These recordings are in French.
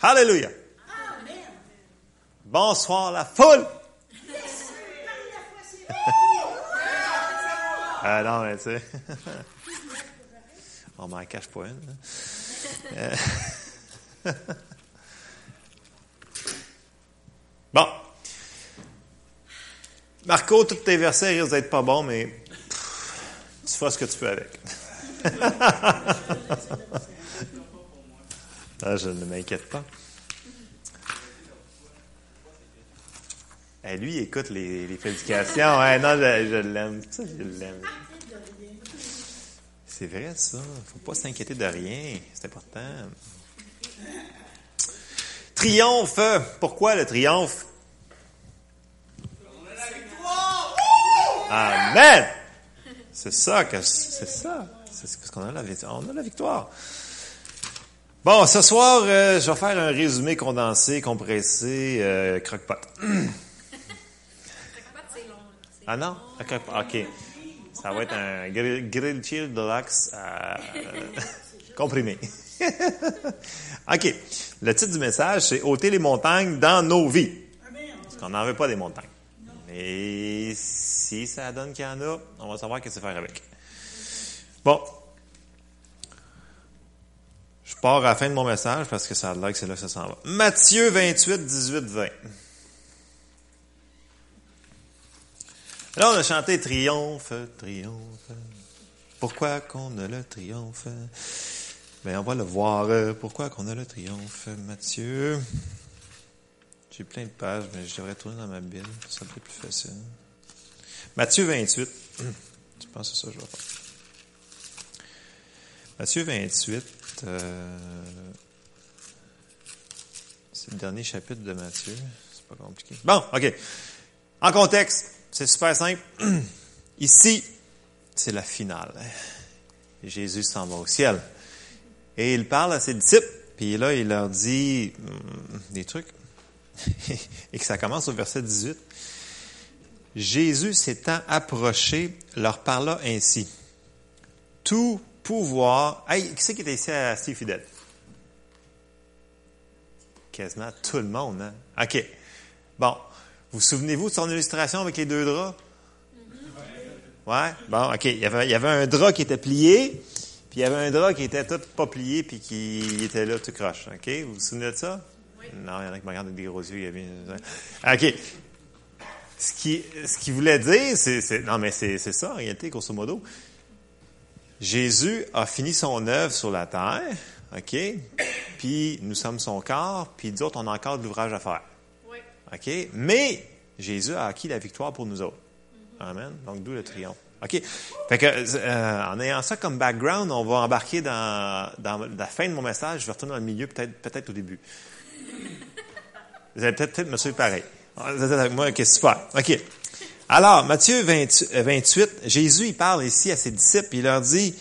Alléluia. Bonsoir la foule. ah non, mais tu sais. On m'en cache pas une. hein. Euh. bon. Marco, tous tes versets risquent d'être pas bons, mais pff, tu feras ce que tu peux avec. Ah, je ne m'inquiète pas. Eh, lui, écoute les, prédications. Ouais, non, je, l'aime. Ça, je l'aime. C'est vrai, ça. faut pas s'inquiéter de rien. C'est important. Triomphe. Pourquoi le triomphe? Amen! C'est ça que c'est ça. C'est parce qu'on a la victoire. On a la victoire. Bon, ce soir, euh, je vais faire un résumé condensé, compressé, euh, croque-pot. Ah non? Un croque-pot, OK. Ça va être un grill, grill chill deluxe euh, comprimé. OK. Le titre du message, c'est ôter les montagnes dans nos vies. Parce qu'on n'en veut pas des montagnes. Mais si ça donne qu'il y en a, on va savoir qu'est-ce que faire avec. Bon. Je pars à la fin de mon message parce que ça a l'air que c'est là que ça s'en va. Matthieu 28, 18, 20. Là, on a chanté triomphe, triomphe. Pourquoi qu'on a le triomphe? Ben, on va le voir. Pourquoi qu'on a le triomphe, Matthieu? J'ai plein de pages, mais je devrais tourner dans ma Bible. Ça serait plus facile. Matthieu 28. Je pense que c'est ça je vais. Matthieu 28. Euh, c'est le dernier chapitre de Matthieu. C'est pas compliqué. Bon, OK. En contexte, c'est super simple. Ici, c'est la finale. Jésus s'en va au ciel. Et il parle à ses disciples, puis là, il leur dit hum, des trucs. Et que ça commence au verset 18. Jésus s'étant approché, leur parla ainsi. Tout pouvoir. Hey, qui c'est qui était ici assez fidèle? Quasiment tout le monde, hein? OK. Bon. Vous souvenez-vous de son illustration avec les deux draps? Ouais? Bon, OK. Il y avait, il y avait un drap qui était plié, puis il y avait un drap qui était tout pas plié, puis qui était là tout croche. OK? Vous vous souvenez de ça? Non, il y en a qui me regardent avec des gros yeux. Il y avait... OK. Ce qui, ce qu'il voulait dire, c'est, non, mais c'est, c'est ça, en réalité, grosso modo. Jésus a fini son œuvre sur la terre, OK? Puis nous sommes son corps, puis d'autres, on a encore de l'ouvrage à faire. OK? Mais Jésus a acquis la victoire pour nous autres. Amen. Donc, d'où le triomphe. OK? Fait que, euh, en ayant ça comme background, on va embarquer dans, dans la fin de mon message. Je vais retourner dans le milieu, peut-être, peut-être au début. Vous allez peut-être, peut-être me suivre pareil. Vous êtes avec moi? OK, super. OK. Alors, Matthieu 20 euh, 28, Jésus, il parle ici à ses disciples, il leur dit,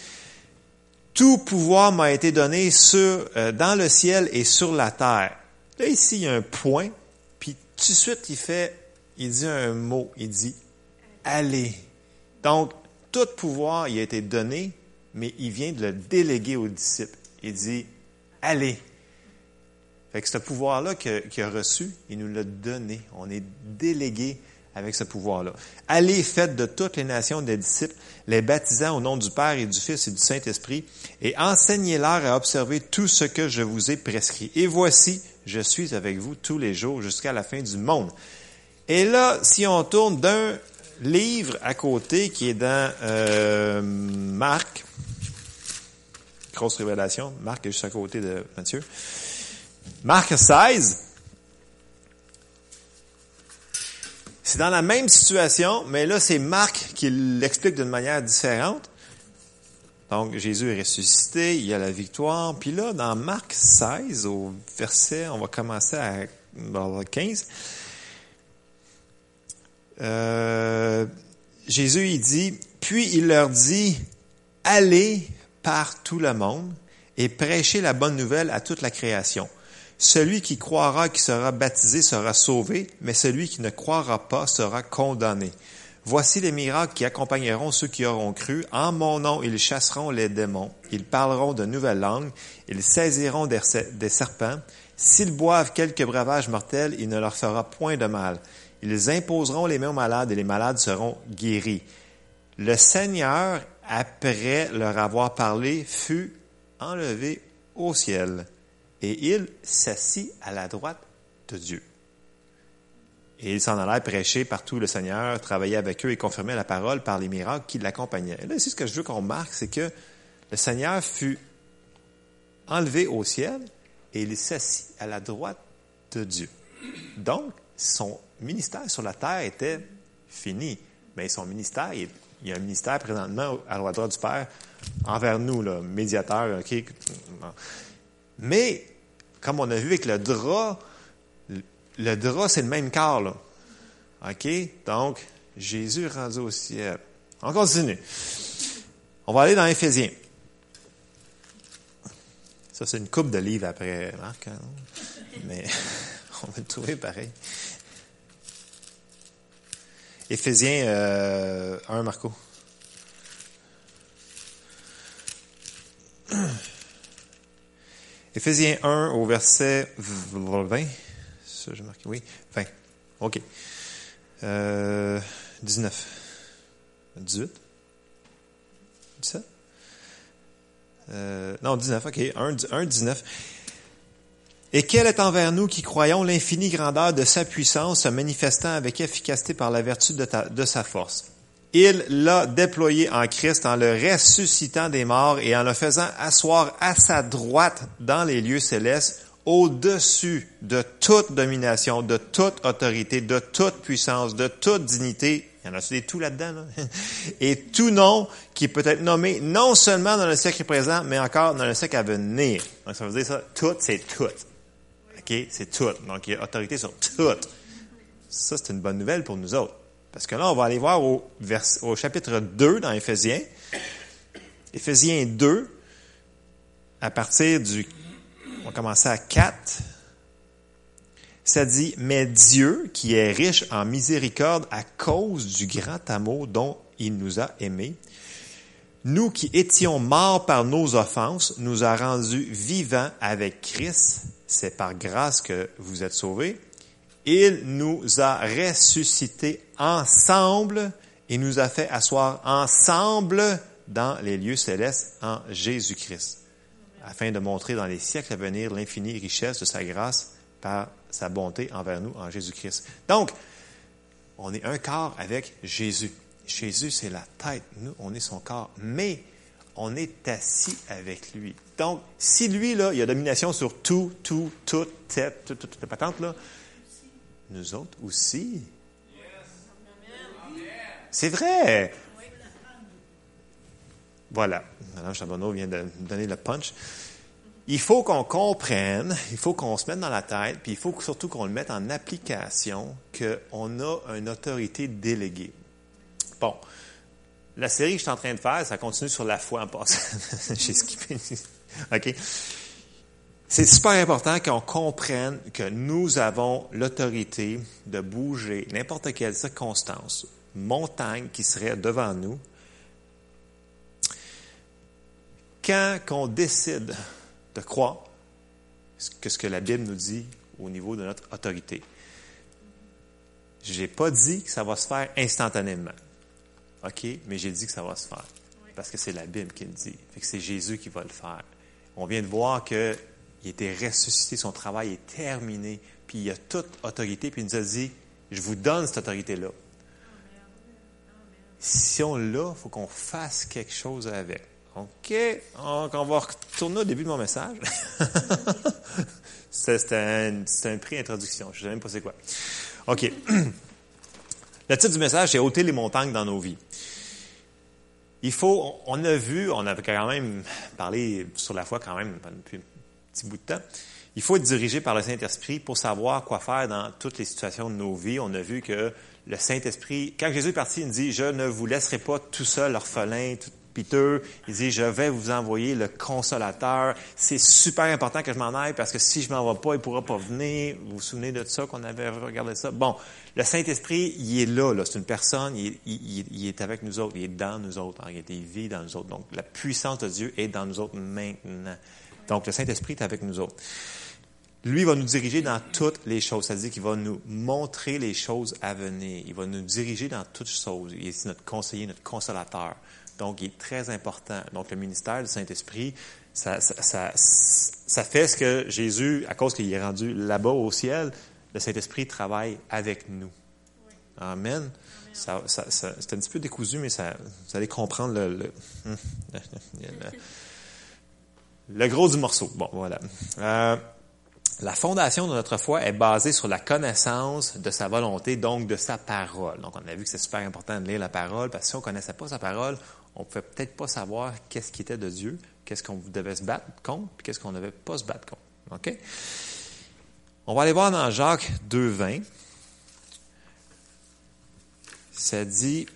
tout pouvoir m'a été donné sur, euh, dans le ciel et sur la terre. Là, ici, il y a un point, puis tout de suite, il fait, il dit un mot, il dit, allez. Donc, tout pouvoir, il a été donné, mais il vient de le déléguer aux disciples. Il dit, allez. Fait que ce pouvoir-là qu'il a reçu, il nous l'a donné. On est délégué avec ce pouvoir-là. Allez, faites de toutes les nations des disciples, les baptisant au nom du Père et du Fils et du Saint-Esprit, et enseignez-leur à observer tout ce que je vous ai prescrit. Et voici, je suis avec vous tous les jours jusqu'à la fin du monde. Et là, si on tourne d'un livre à côté qui est dans euh, Marc, grosse révélation, Marc est juste à côté de Matthieu. Marc 16, c'est dans la même situation, mais là, c'est Marc qui l'explique d'une manière différente. Donc, Jésus est ressuscité, il y a la victoire. Puis là, dans Marc 16, au verset, on va commencer à dans le 15. Euh, Jésus, il dit, puis il leur dit, allez par tout le monde et prêchez la bonne nouvelle à toute la création. Celui qui croira qui sera baptisé sera sauvé, mais celui qui ne croira pas sera condamné. Voici les miracles qui accompagneront ceux qui auront cru. En mon nom, ils chasseront les démons. Ils parleront de nouvelles langues. Ils saisiront des, serpents. S'ils boivent quelques breuvages mortels, il ne leur fera point de mal. Ils imposeront les mains aux malades et les malades seront guéris. Le Seigneur, après leur avoir parlé, fut enlevé au ciel et il s'assit à la droite de Dieu. Et il s'en allait prêcher partout le Seigneur, travailler avec eux et confirmer la parole par les miracles qui l'accompagnaient. Et là, ici, ce que je veux qu'on remarque, c'est que le Seigneur fut enlevé au ciel et il s'assit à la droite de Dieu. Donc, son ministère sur la terre était fini. Mais son ministère, il, y a un ministère présentement à la droite du Père envers nous, là, médiateur. Mais, comme on a vu avec le drap, le drap, c'est le même corps, là. OK? Donc, Jésus est rendu au ciel. On continue. On va aller dans Éphésiens. Ça, c'est une coupe de livres après Marc, hein? mais on va le trouver pareil. Éphésiens euh, 1, Marco. Éphésiens 1 au verset 20. Ça, j'ai marqué. Oui, 20. OK. Euh, 19. 18. 17. Euh, non, 19, OK. 1, 1, 19. Et quelle est envers nous qui croyons l'infinie grandeur de sa puissance se manifestant avec efficacité par la vertu de sa force? Il l'a déployé en Christ en le ressuscitant des morts et en le faisant asseoir à sa droite dans les lieux célestes au-dessus de toute domination, de toute autorité, de toute puissance, de toute dignité. Il y en a des tout là-dedans, là? Et tout nom qui peut être nommé non seulement dans le siècle présent, mais encore dans le siècle à venir. Donc, ça veut dire ça, tout, c'est tout. OK? C'est tout. Donc, il y a autorité sur tout. Ça, c'est une bonne nouvelle pour nous autres. Parce que là, on va aller voir au, chapitre 2 dans Éphésiens. Éphésiens 2, à partir du on commencer à 4. Ça dit, mais Dieu, qui est riche en miséricorde à cause du grand amour dont il nous a aimés, nous qui étions morts par nos offenses, nous a rendus vivants avec Christ. C'est par grâce que vous êtes sauvés. Il nous a ressuscités ensemble et nous a fait asseoir ensemble dans les lieux célestes en Jésus-Christ afin de montrer dans les siècles à venir l'infinie richesse de sa grâce par sa bonté envers nous en Jésus-Christ. Donc, on est un corps avec Jésus. Jésus, c'est la tête. Nous, on est son corps. Mais on est assis avec lui. Donc, si lui, là, il a domination sur tout, tout, toute, tête, toute, toute, toute patente, là, nous autres aussi. C'est vrai. Voilà. Madame Charbonneau vient de donner le punch. Il faut qu'on comprenne, il faut qu'on se mette dans la tête, puis il faut surtout qu'on le mette en application qu'on a une autorité déléguée. Bon. La série que je suis en train de faire, ça continue sur la foi en passant. J'ai skippé. OK? C'est super important qu'on comprenne que nous avons l'autorité de bouger n'importe quelle circonstance, montagne qui serait devant nous, quand on décide de croire que ce que la Bible nous dit au niveau de notre autorité, je n'ai pas dit que ça va se faire instantanément. OK? Mais j'ai dit que ça va se faire. Parce que c'est la Bible qui le dit. Que c'est Jésus qui va le faire. On vient de voir qu'il était ressuscité, son travail est terminé, puis il a toute autorité, puis il nous a dit, je vous donne cette autorité-là. Si on l'a, il faut qu'on fasse quelque chose avec. OK, donc on va retourner au début de mon message. C'était un, un pré-introduction, je ne sais même pas c'est quoi. OK. Le titre du message, c'est ôter les montagnes dans nos vies. Il faut, on a vu, on avait quand même parlé sur la foi quand même depuis petit bout de temps. Il faut être dirigé par le Saint-Esprit pour savoir quoi faire dans toutes les situations de nos vies. On a vu que le Saint-Esprit, quand Jésus est parti, il dit, je ne vous laisserai pas tout seul, orphelin, tout, Peter, il dit, je vais vous envoyer le consolateur. C'est super important que je m'en aille parce que si je m'en vais pas, il pourra pas venir. Vous vous souvenez de ça qu'on avait regardé ça? Bon, le Saint-Esprit, il est là, là. C'est une personne, il, est avec nous autres, il est dans nous autres. En réalité, il vit dans nous autres. Donc, la puissance de Dieu est dans nous autres maintenant. Donc, le Saint-Esprit est avec nous autres. Lui va nous diriger dans toutes les choses, c'est-à-dire qu'il va nous montrer les choses à venir. Il va nous diriger dans toutes choses. Il est notre conseiller, notre consolateur. Donc, il est très important. Donc, le ministère du Saint-Esprit, ça, fait ce que Jésus, à cause qu'il est rendu là-bas au ciel, le Saint-Esprit travaille avec nous. Amen. Ça, c'est un petit peu décousu, mais ça, vous allez comprendre le gros du morceau. Bon, voilà. Euh, la fondation de notre foi est basée sur la connaissance de sa volonté, donc de sa parole. Donc, on a vu que c'est super important de lire la parole, parce que si on ne connaissait pas sa parole, on ne pouvait peut-être pas savoir qu'est-ce qui était de Dieu, qu'est-ce qu'on devait se battre contre, puis qu'est-ce qu'on ne devait pas se battre contre. OK? On va aller voir dans Jacques 2.20. Ça dit,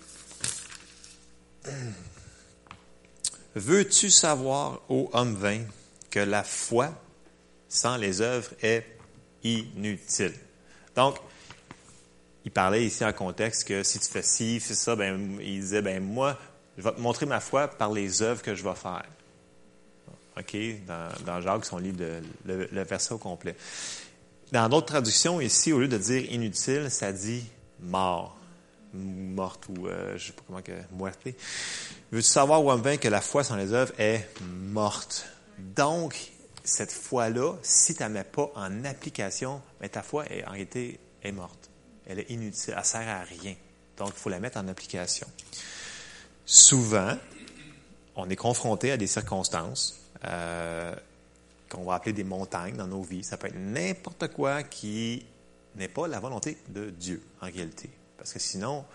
Veux-tu savoir, ô homme vain, que la foi sans les œuvres est inutile? Donc, il parlait ici en contexte que si tu fais ci, fais ça, ben, il disait, ben moi, je vais te montrer ma foi par les œuvres que je vais faire. OK? Dans, dans Jacques, son livre, le, le, verset au complet. Dans d'autres traductions, ici, au lieu de dire inutile, ça dit mort. Morte ou, euh, je sais pas comment que, moitié. Veux-tu savoir, vain, que la foi sans les œuvres est morte? Donc, cette foi-là, si tu ne la mets pas en application, mais ta foi, est, en réalité, est morte. Elle est inutile. Elle ne sert à rien. Donc, il faut la mettre en application. Souvent, on est confronté à des circonstances euh, qu'on va appeler des montagnes dans nos vies. Ça peut être n'importe quoi qui n'est pas la volonté de Dieu, en réalité. Parce que sinon,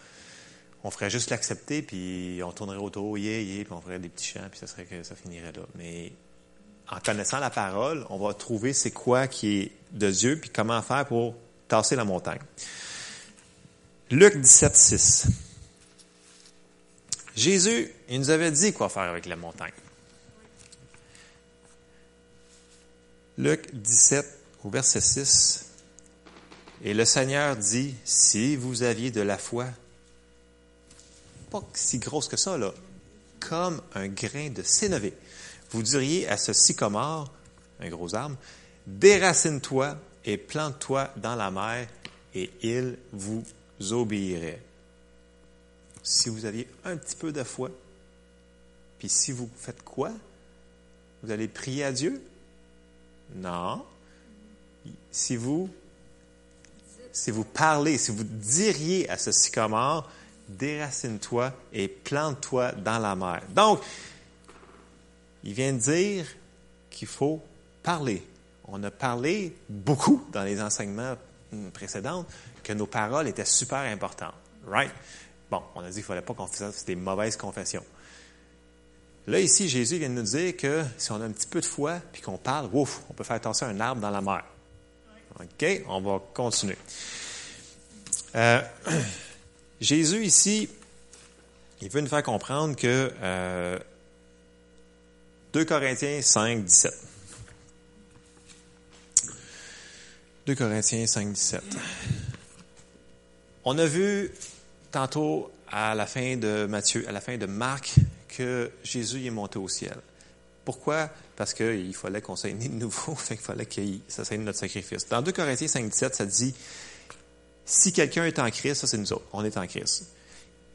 on ferait juste l'accepter, puis on tournerait autour, yeah, yeah, puis on ferait des petits chants, puis ça serait que ça finirait là. Mais en connaissant la parole, on va trouver c'est quoi qui est de Dieu, puis comment faire pour tasser la montagne. Luc 17, 6. Jésus, il nous avait dit quoi faire avec la montagne. Luc 17, au verset 6. Et le Seigneur dit, si vous aviez de la foi, pas si grosse que ça, là, comme un grain de sénévé, vous diriez à ce sycomore, un gros arbre, déracine-toi et plante-toi dans la mer, et il vous obéirait. Si vous aviez un petit peu de foi, puis si vous faites quoi? Vous allez prier à Dieu? Non. Si vous, si vous parlez, si vous diriez à ce sycomore, déracine-toi et plante-toi dans la mer. Donc, il vient de dire qu'il faut parler. On a parlé beaucoup dans les enseignements précédents que nos paroles étaient super importantes. Right? Bon, on a dit qu'il ne fallait pas qu'on fasse des mauvaises confessions. Là, ici, Jésus vient de nous dire que si on a un petit peu de foi puis qu'on parle, ouf, on peut faire tasser un arbre dans la mer. OK? On va continuer. Euh, Jésus, ici, il veut nous faire comprendre que euh, 2 Corinthiens 5, 17. 2 Corinthiens 5, 17. On a vu tantôt à la fin de Matthieu, à la fin de Marc, que Jésus est monté au ciel. Pourquoi? Parce qu'il fallait qu'on soit né de nouveau, il fallait que ça soit notre sacrifice. Dans 2 Corinthiens 5, 17, ça dit, si quelqu'un est en Christ, ça c'est nous autres, on est en Christ.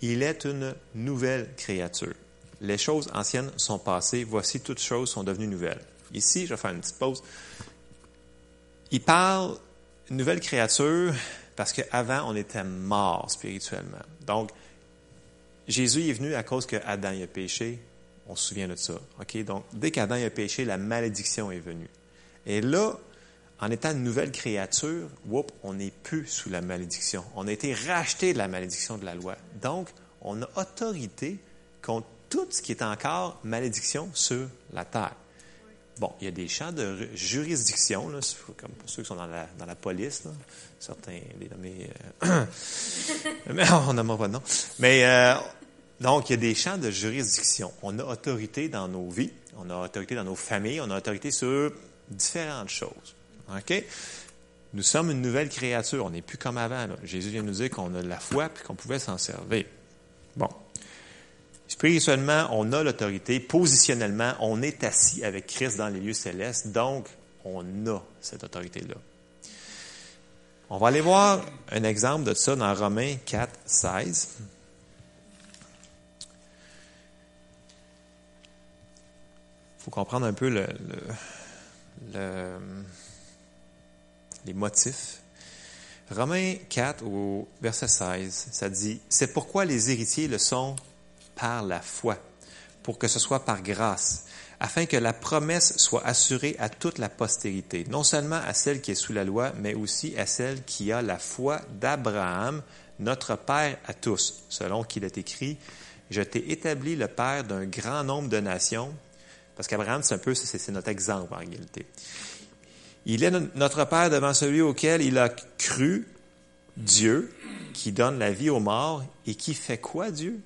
Il est une nouvelle créature les choses anciennes sont passées, voici toutes choses sont devenues nouvelles. Ici, je vais faire une petite pause. Il parle nouvelle créature parce qu'avant, on était mort spirituellement. Donc, Jésus est venu à cause que Adam a péché. On se souvient de ça. OK? Donc, dès qu'Adam a péché, la malédiction est venue. Et là, en étant une nouvelle créature, whoop, on n'est plus sous la malédiction. On a été racheté de la malédiction de la loi. Donc, on a autorité contre tout ce qui est encore malédiction sur la terre. Bon, il y a des champs de juridiction, comme pour ceux qui sont dans la, dans la police, certains les nommés, euh, mais on n'a pas de nom. Mais euh, donc, il y a des champs de juridiction. On a autorité dans nos vies, on a autorité dans nos familles, on a autorité sur différentes choses. OK? Nous sommes une nouvelle créature, on n'est plus comme avant. Jésus vient nous dire qu'on a de la foi puis qu'on pouvait s'en servir. Bon, Spirituellement, on a l'autorité. Positionnellement, on est assis avec Christ dans les lieux célestes. Donc, On a cette autorité-là. On va aller voir un exemple de ça dans Romains 4, 16. Faut comprendre un peu le, les motifs. Romains 4 au verset 16, ça dit, C'est pourquoi les héritiers le sont par la foi, pour que ce soit par grâce afin que la promesse soit assurée à toute la postérité, non seulement à celle qui est sous la loi, mais aussi à celle qui a la foi d'Abraham, notre Père à tous, selon qu'il est écrit, je t'ai établi le Père d'un grand nombre de nations, parce qu'Abraham, c'est un peu, notre exemple en réalité. Il est notre Père devant celui auquel il a cru, Dieu, qui donne la vie aux morts et qui fait quoi, Dieu?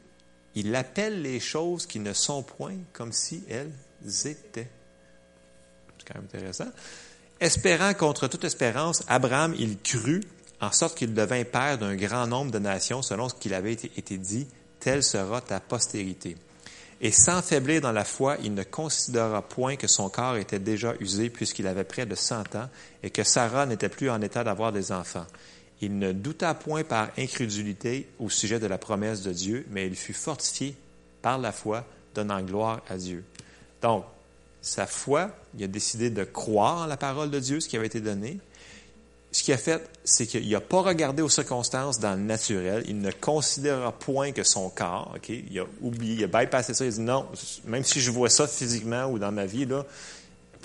Il appelle les choses qui ne sont point comme si elles étaient. C'est quand même intéressant. Espérant contre toute espérance, Abraham, il crut, en sorte qu'il devint père d'un grand nombre de nations, selon ce qu'il avait été, dit, telle sera ta postérité. Et sans faiblir dans la foi, il ne considéra point que son corps était déjà usé puisqu'il avait près de cent ans et que Sarah n'était plus en état d'avoir des enfants. Il ne douta point par incrédulité au sujet de la promesse de Dieu, mais il fut fortifié par la foi, donnant gloire à Dieu. Donc, sa foi, il a décidé de croire en la parole de Dieu, ce qui avait été donné. Ce qu'il a fait, c'est qu'il n'a pas regardé aux circonstances dans le naturel. Il ne considéra point que son corps, OK? Il a oublié, il a bypassé ça. Il a dit non, même si je vois ça physiquement ou dans ma vie, là,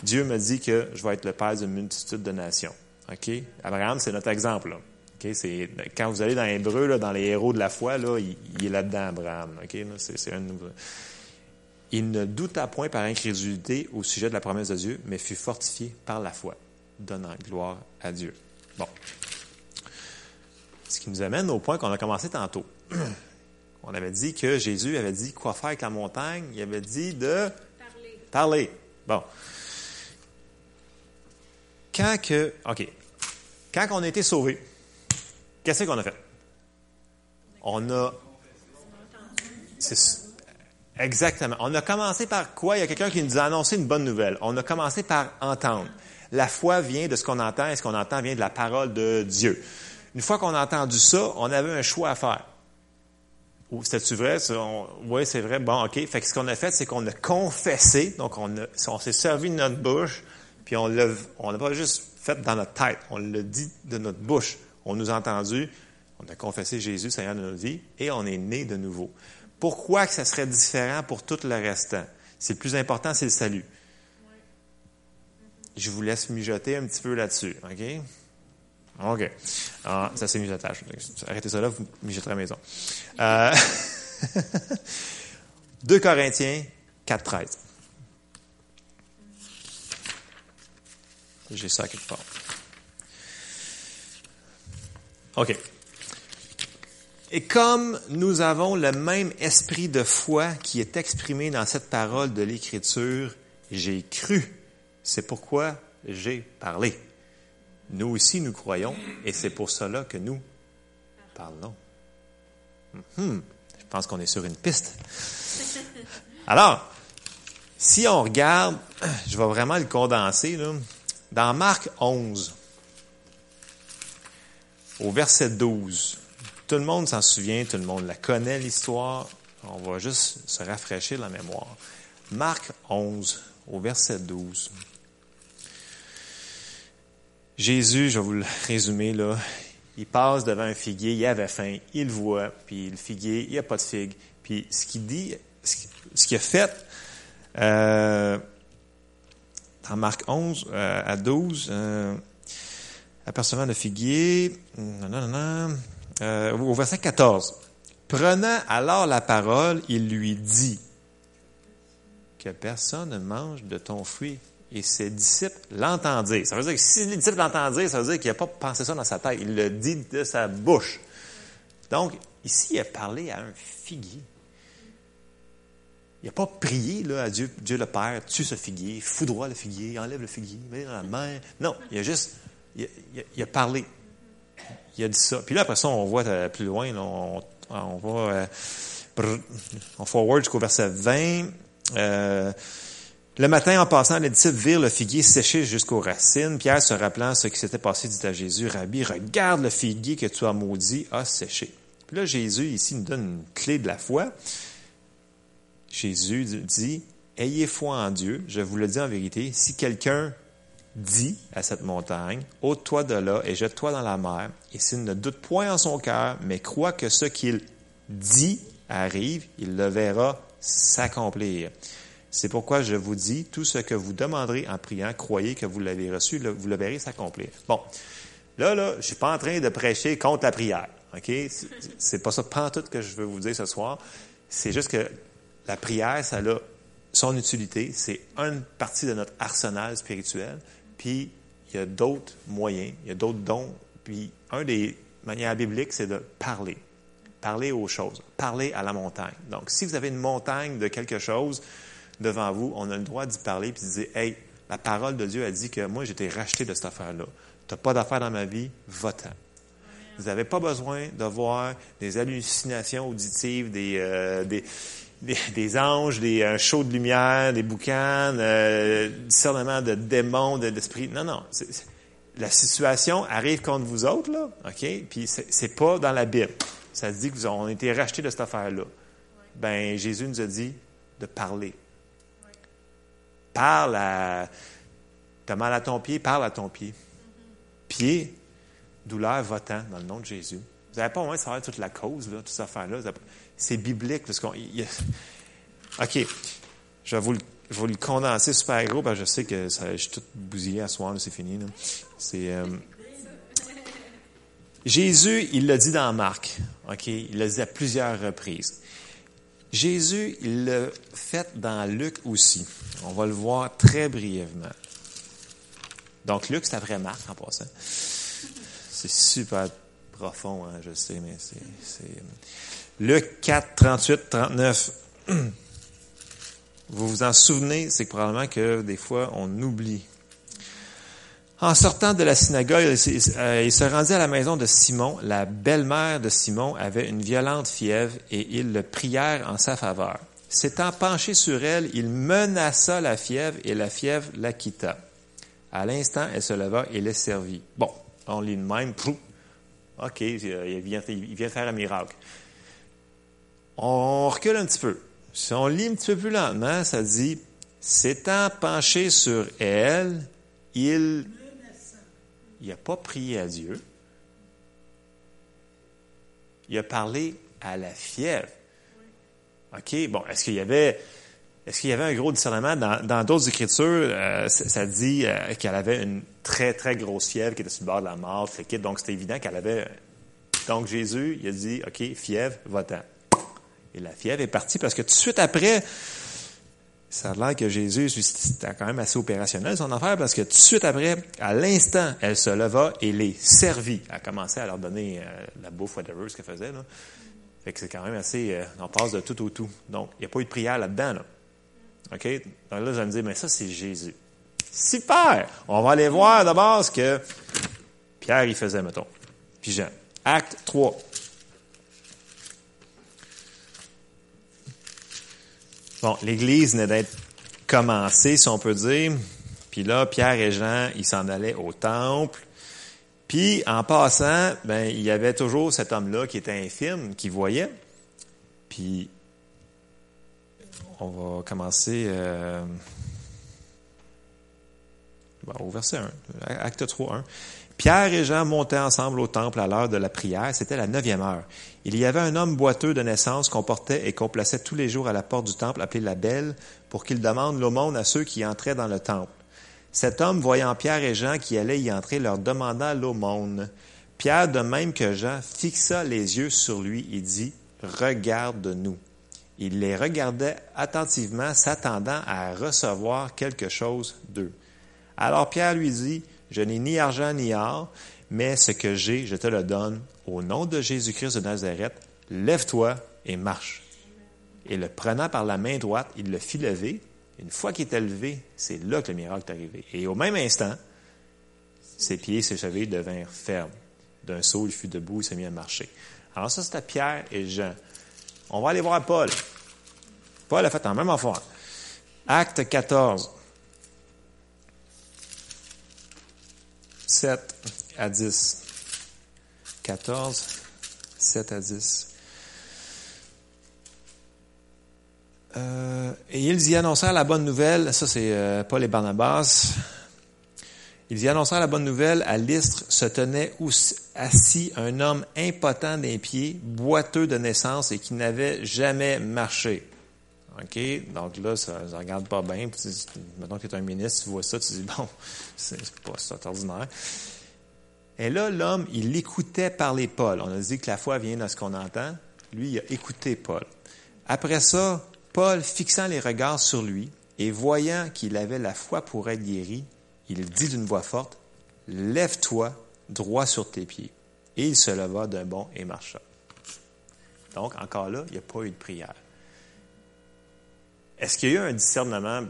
Dieu me dit que je vais être le père d'une multitude de nations. OK? Abraham, c'est notre exemple. OK? C'est, quand vous allez dans l'Hébreu, dans les héros de la foi, là, il, est là-dedans, Abraham. OK? c'est, c'est un, il ne douta point par incrédulité au sujet de la promesse de Dieu, mais fut fortifié par la foi, donnant gloire à Dieu. Bon. Ce qui nous amène au point qu'on a commencé tantôt. On avait dit que Jésus avait dit quoi faire avec la montagne. Il avait dit de parler. Parler. Bon. Quand que, OK. Quand on a été sauvé, qu'est-ce qu'on a fait? On a. C'est Exactement. On a commencé par quoi? Il y a quelqu'un qui nous a annoncé une bonne nouvelle. On a commencé par entendre. La foi vient de ce qu'on entend et ce qu'on entend vient de la parole de Dieu. Une fois qu'on a entendu ça, on avait un choix à faire. C'était-tu vrai? oui, c'est vrai. Bon, OK. Fait que ce qu'on a fait, c'est qu'on a confessé. Donc, on, s'est servi de notre bouche, puis on l'a, on l'a pas juste fait dans notre tête. On l'a dit de notre bouche. On nous a entendu. On a confessé Jésus, Seigneur de notre vie, et on est né de nouveau. Pourquoi que ça serait différent pour tout le restant? C'est le plus important, c'est le salut. Je vous laisse mijoter un petit peu là-dessus, OK? OK. Ah, ça, c'est mijotage. Arrêtez ça là, vous mijoterez à la maison. Euh, 2 Corinthiens 4, 13. J'ai ça quelque part. OK. Et comme nous avons le même esprit de foi qui est exprimé dans cette parole de l'Écriture, j'ai cru. C'est pourquoi j'ai parlé. Nous aussi, nous croyons, et c'est pour cela que nous parlons. Hmm, je pense qu'on est sur une piste. Alors, si on regarde, je vais vraiment le condenser, là, dans Marc 11, au verset 12, tout le monde s'en souvient, tout le monde la connaît, l'histoire. On va juste se rafraîchir la mémoire. Marc 11, au verset 12. Jésus, je vais vous le résumer là, il passe devant un figuier, il avait faim, il voit, puis le figuier, il n'y a pas de figue. Puis ce qu'il dit, ce qu'il a fait, euh, dans Marc 11 euh, à 12, euh, apercevant le figuier, euh, au verset 14. Prenant alors la parole, il lui dit que personne ne mange de ton fruit. Et ses disciples l'entendirent. Ça veut dire que si les disciples l'entendirent, ça veut dire qu'il n'a pas pensé ça dans sa tête. Il le dit de sa bouche. Donc, ici, il a parlé à un figuier. Il n'a pas prié là, à Dieu, Dieu le Père, tue ce figuier, foudroie le figuier, enlève le figuier, mets dans la main. Non, il a juste, il il a parlé il a dit ça. Puis là, après ça, on voit euh, plus loin, on, on, va, euh, on forward jusqu'au verset 20. Euh, Le matin, en passant, les disciples virent le figuier séché jusqu'aux racines. Pierre, se rappelant ce qui s'était passé, dit à Jésus, Rabbi, regarde le figuier que tu as maudit a séché. Puis là, Jésus, ici, nous donne une clé de la foi. Jésus dit, ayez foi en Dieu. Je vous le dis en vérité, si quelqu'un dit à cette montagne, ôte-toi de là et jette-toi dans la mer, et s'il ne doute point en son cœur, mais croit que ce qu'il dit arrive, il le verra s'accomplir. C'est pourquoi je vous dis, tout ce que vous demanderez en priant, croyez que vous l'avez reçu, vous le verrez s'accomplir. Bon, là, là, je suis pas en train de prêcher contre la prière, ok? C'est pas ça, pas tout que je veux vous dire ce soir. C'est juste que la prière, ça a son utilité, c'est une partie de notre arsenal spirituel, puis il y a d'autres moyens, il y a d'autres dons, puis un des manières bibliques, c'est de parler. Parler aux choses, parler à la montagne. Donc, si vous avez une montagne de quelque chose devant vous, on a le droit d'y parler puis de dire, hey, la parole de Dieu a dit que moi, j'étais racheté de cette affaire-là. Tu n'as pas d'affaire dans ma vie, va-t'en. Vous n'avez pas besoin de voir des hallucinations auditives, des, euh, des, des, anges, des, un show de lumière, des boucanes, euh, discernement de démons, d'esprits. non, non. la situation arrive contre vous autres, là, OK? Puis c'est pas dans la Bible. Ça dit qu'on a été rachetés de cette affaire-là. Ben, Jésus nous a dit de parler. Parle à. T'as mal à ton pied, parle à ton pied. Pied, douleur, votant, dans le nom de Jésus. Vous n'avez pas moins de savoir toute la cause, là, toute cette affaire-là. C'est biblique. Parce qu'on, OK. Je vais vous le, condenser super gros, parce que je sais que je suis tout bousillé à soir, c'est fini. C'est. Euh, Jésus, il l'a dit dans Marc, OK? Il l'a dit à plusieurs reprises. Jésus, il l'a fait dans Luc aussi. On va le voir très brièvement. Donc, Luc, c'est après Marc, en passant. C'est super profond, hein, je sais, mais c'est... Luc 4, 38, 39. Vous vous en souvenez, c'est probablement que des fois, on oublie. En sortant de la synagogue, il se rendit à la maison de Simon. La belle-mère de Simon avait une violente fièvre et ils le prièrent en sa faveur. S'étant penché sur elle, il menaça la fièvre et la fièvre la quitta. À l'instant, elle se leva et les servit. Bon, on lit de même, OK, il vient, il vient faire un miracle. On recule un petit peu. Si on lit un petit peu plus lentement, ça dit, s'étant penché sur elle, il n'a pas prié à Dieu. Il a parlé à la fièvre. OK, bon, est-ce qu'il y avait est-ce qu'il y avait un gros discernement? Dans d'autres écritures, euh, ça, dit euh, qu'elle avait une très, très grosse fièvre qui était sur le bord de la mort, donc c'était évident qu'elle avait... Donc Jésus, il a dit, OK, fièvre, va-t'en. Et la fièvre est partie parce que tout de suite après, ça a l'air que Jésus, c'était quand même assez opérationnel son affaire parce que tout de suite après, à l'instant, elle se leva et les servit. Elle a commencé à leur donner euh, la bouffe, whatever, ce qu'elle faisait. Là. Fait que c'est quand même assez, on passe de tout au tout. Donc, il n'y a pas eu de prière là-dedans. Là. OK? Donc là, allez me dire, mais ça, c'est Jésus. Super! On va aller voir d'abord ce que Pierre y faisait, mettons. Puis Jean. Acte 3. Bon, l'Église n'est d'être commencée, si on peut dire. Puis là, Pierre et Jean, ils s'en allaient au temple. Puis, en passant, ben, il y avait toujours cet homme-là qui était infirme, qui voyait. Puis, on va commencer euh, au verset 1, acte 3, 1. Pierre et Jean montaient ensemble au temple à l'heure de la prière. C'était la neuvième heure. Il y avait un homme boiteux de naissance qu'on portait et qu'on plaçait tous les jours à la porte du temple, appelé la Belle, pour qu'il demande l'aumône à ceux qui entraient dans le temple. Cet homme, voyant Pierre et Jean qui allaient y entrer, leur demanda l'aumône. Pierre, de même que Jean, fixa les yeux sur lui et dit, Regarde-nous. Il les regardait attentivement, s'attendant à recevoir quelque chose d'eux. Alors Pierre lui dit, Je n'ai ni argent ni or, mais ce que j'ai, je te le donne. Au nom de Jésus-Christ de Nazareth, lève-toi et marche. Et le prenant par la main droite, il le fit lever. Une fois qu'il était levé, c'est là que le miracle est arrivé. Et au même instant, ses pieds, et ses chevilles devinrent fermes. D'un saut, il fut debout, il s'est mis à marcher. Alors ça, c'était Pierre et Jean. On va aller voir Paul. Paul a fait en même affaire. Acte 14. 7 à 10. 14, 7 à 10. Euh, et ils y annoncèrent la bonne nouvelle, ça c'est euh, Paul et Barnabas. Ils y annoncèrent la bonne nouvelle, à l'Istre se tenait assis un homme impotent des pieds, boiteux de naissance et qui n'avait jamais marché. OK? Donc là, ça ne regarde pas bien. Maintenant que tu es un ministre, tu vois ça, tu dis, bon, c'est pas ça, ordinaire. Et là, l'homme, il écoutait parler Paul. On a dit que la foi vient dans ce qu'on entend. Lui, il a écouté Paul. Après ça, Paul, fixant les regards sur lui et voyant qu'il avait la foi pour être guéri, il dit d'une voix forte, Lève-toi droit sur tes pieds. Et il se leva d'un bond et marcha. Donc, encore là, il n'y a pas eu de prière. Est-ce qu'il y a eu un discernement?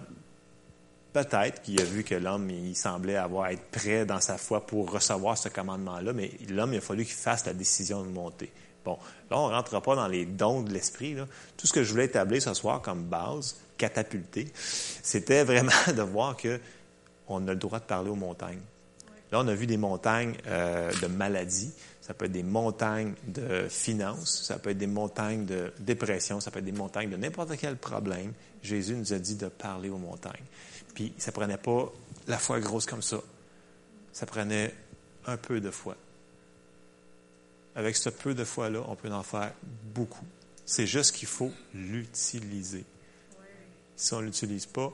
Peut-être qu'il a vu que l'homme, il semblait avoir être prêt dans sa foi pour recevoir ce commandement-là, mais l'homme, il a fallu qu'il fasse la décision de monter. Bon, là, on ne rentrera pas dans les dons de l'esprit. Tout ce que je voulais établir ce soir comme base, catapulter, c'était vraiment de voir que on a le droit de parler aux montagnes. Là, on a vu des montagnes euh, de maladies, ça peut être des montagnes de finances, ça peut être des montagnes de dépression, ça peut être des montagnes de n'importe quel problème. Jésus nous a dit de parler aux montagnes. Puis, ça prenait pas la foi grosse comme ça. Ça prenait un peu de foi. Avec ce peu de foi-là, on peut en faire beaucoup. C'est juste qu'il faut l'utiliser. Si on ne l'utilise pas,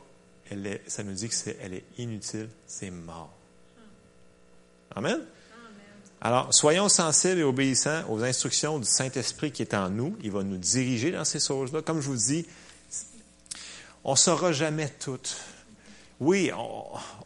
ça nous dit qu'elle est, est inutile, c'est mort. Amen? Alors, soyons sensibles et obéissants aux instructions du Saint-Esprit qui est en nous. Il va nous diriger dans ces choses-là. Comme je vous dis, on ne saura jamais tout. Oui,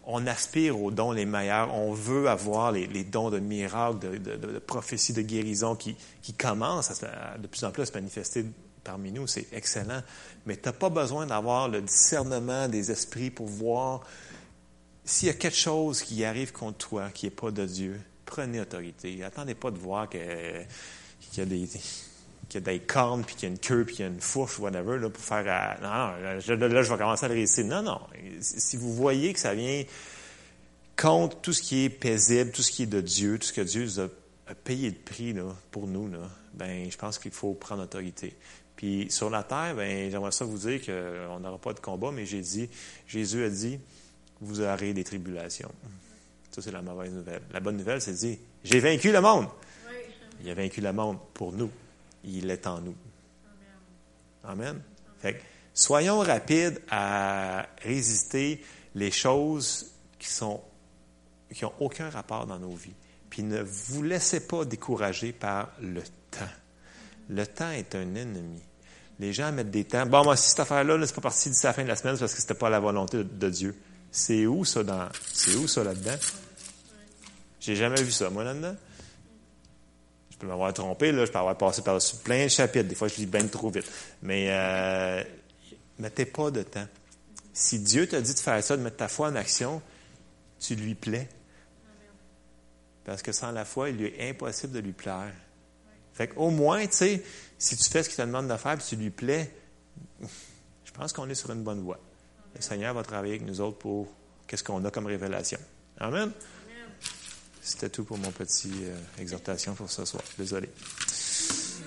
on, aspire aux dons les meilleurs. On veut avoir les, dons de miracles, de, prophétie, de guérison qui, qui commencent de plus en plus à se manifester parmi nous. C'est excellent. Mais tu n'as pas besoin d'avoir le discernement des esprits pour voir s'il y a quelque chose qui arrive contre toi qui n'est pas de Dieu. Prenez autorité. Attendez pas de voir qu'il y a des qu'il y a des cornes, puis qu'il y a une queue, puis qu'il y a une fourche, whatever, là, pour faire... non, non, là, je vais commencer à le réussir. Non, non. Si vous voyez que ça vient contre tout ce qui est paisible, tout ce qui est de Dieu, tout ce que Dieu a, a payé de prix là, pour nous, là, ben, je pense qu'il faut prendre autorité. Puis sur la terre, ben, j'aimerais ça vous dire qu'on n'aura pas de combat, mais j'ai dit, Jésus a dit, vous aurez des tribulations. Ça, c'est la mauvaise nouvelle. La bonne nouvelle, c'est de dire, j'ai vaincu le monde. Il a vaincu le monde pour nous. Il est en nous. Amen. Fait soyons rapides à résister les choses qui sont qui n'ont aucun rapport dans nos vies. Puis ne vous laissez pas décourager par le temps. Le temps est un ennemi. Les gens mettent des temps. Bon, moi, si cette affaire-là, -là, c'est pas parti d'ici la fin de la semaine, parce que c'était pas la volonté de, Dieu. C'est où ça dans, c'est où ça là-dedans? J'ai jamais vu ça, moi, là-dedans. Je peux m'avoir trompé, là, je peux avoir passé par-dessus plein de chapitres. Des fois, je lis bien trop vite. Mais, euh, mettez pas de temps. Si Dieu t'a dit de faire ça, de mettre ta foi en action, tu lui plais. Parce que sans la foi, il lui est impossible de lui plaire. Fait qu'au moins, tu sais, si tu fais ce qu'il te demande de faire et tu lui plais, je pense qu'on est sur une bonne voie. Le Seigneur va travailler avec nous autres pour qu'est-ce qu'on a comme révélation. Amen. C'était tout pour mon petit euh, exhortation pour ce soir. Désolé.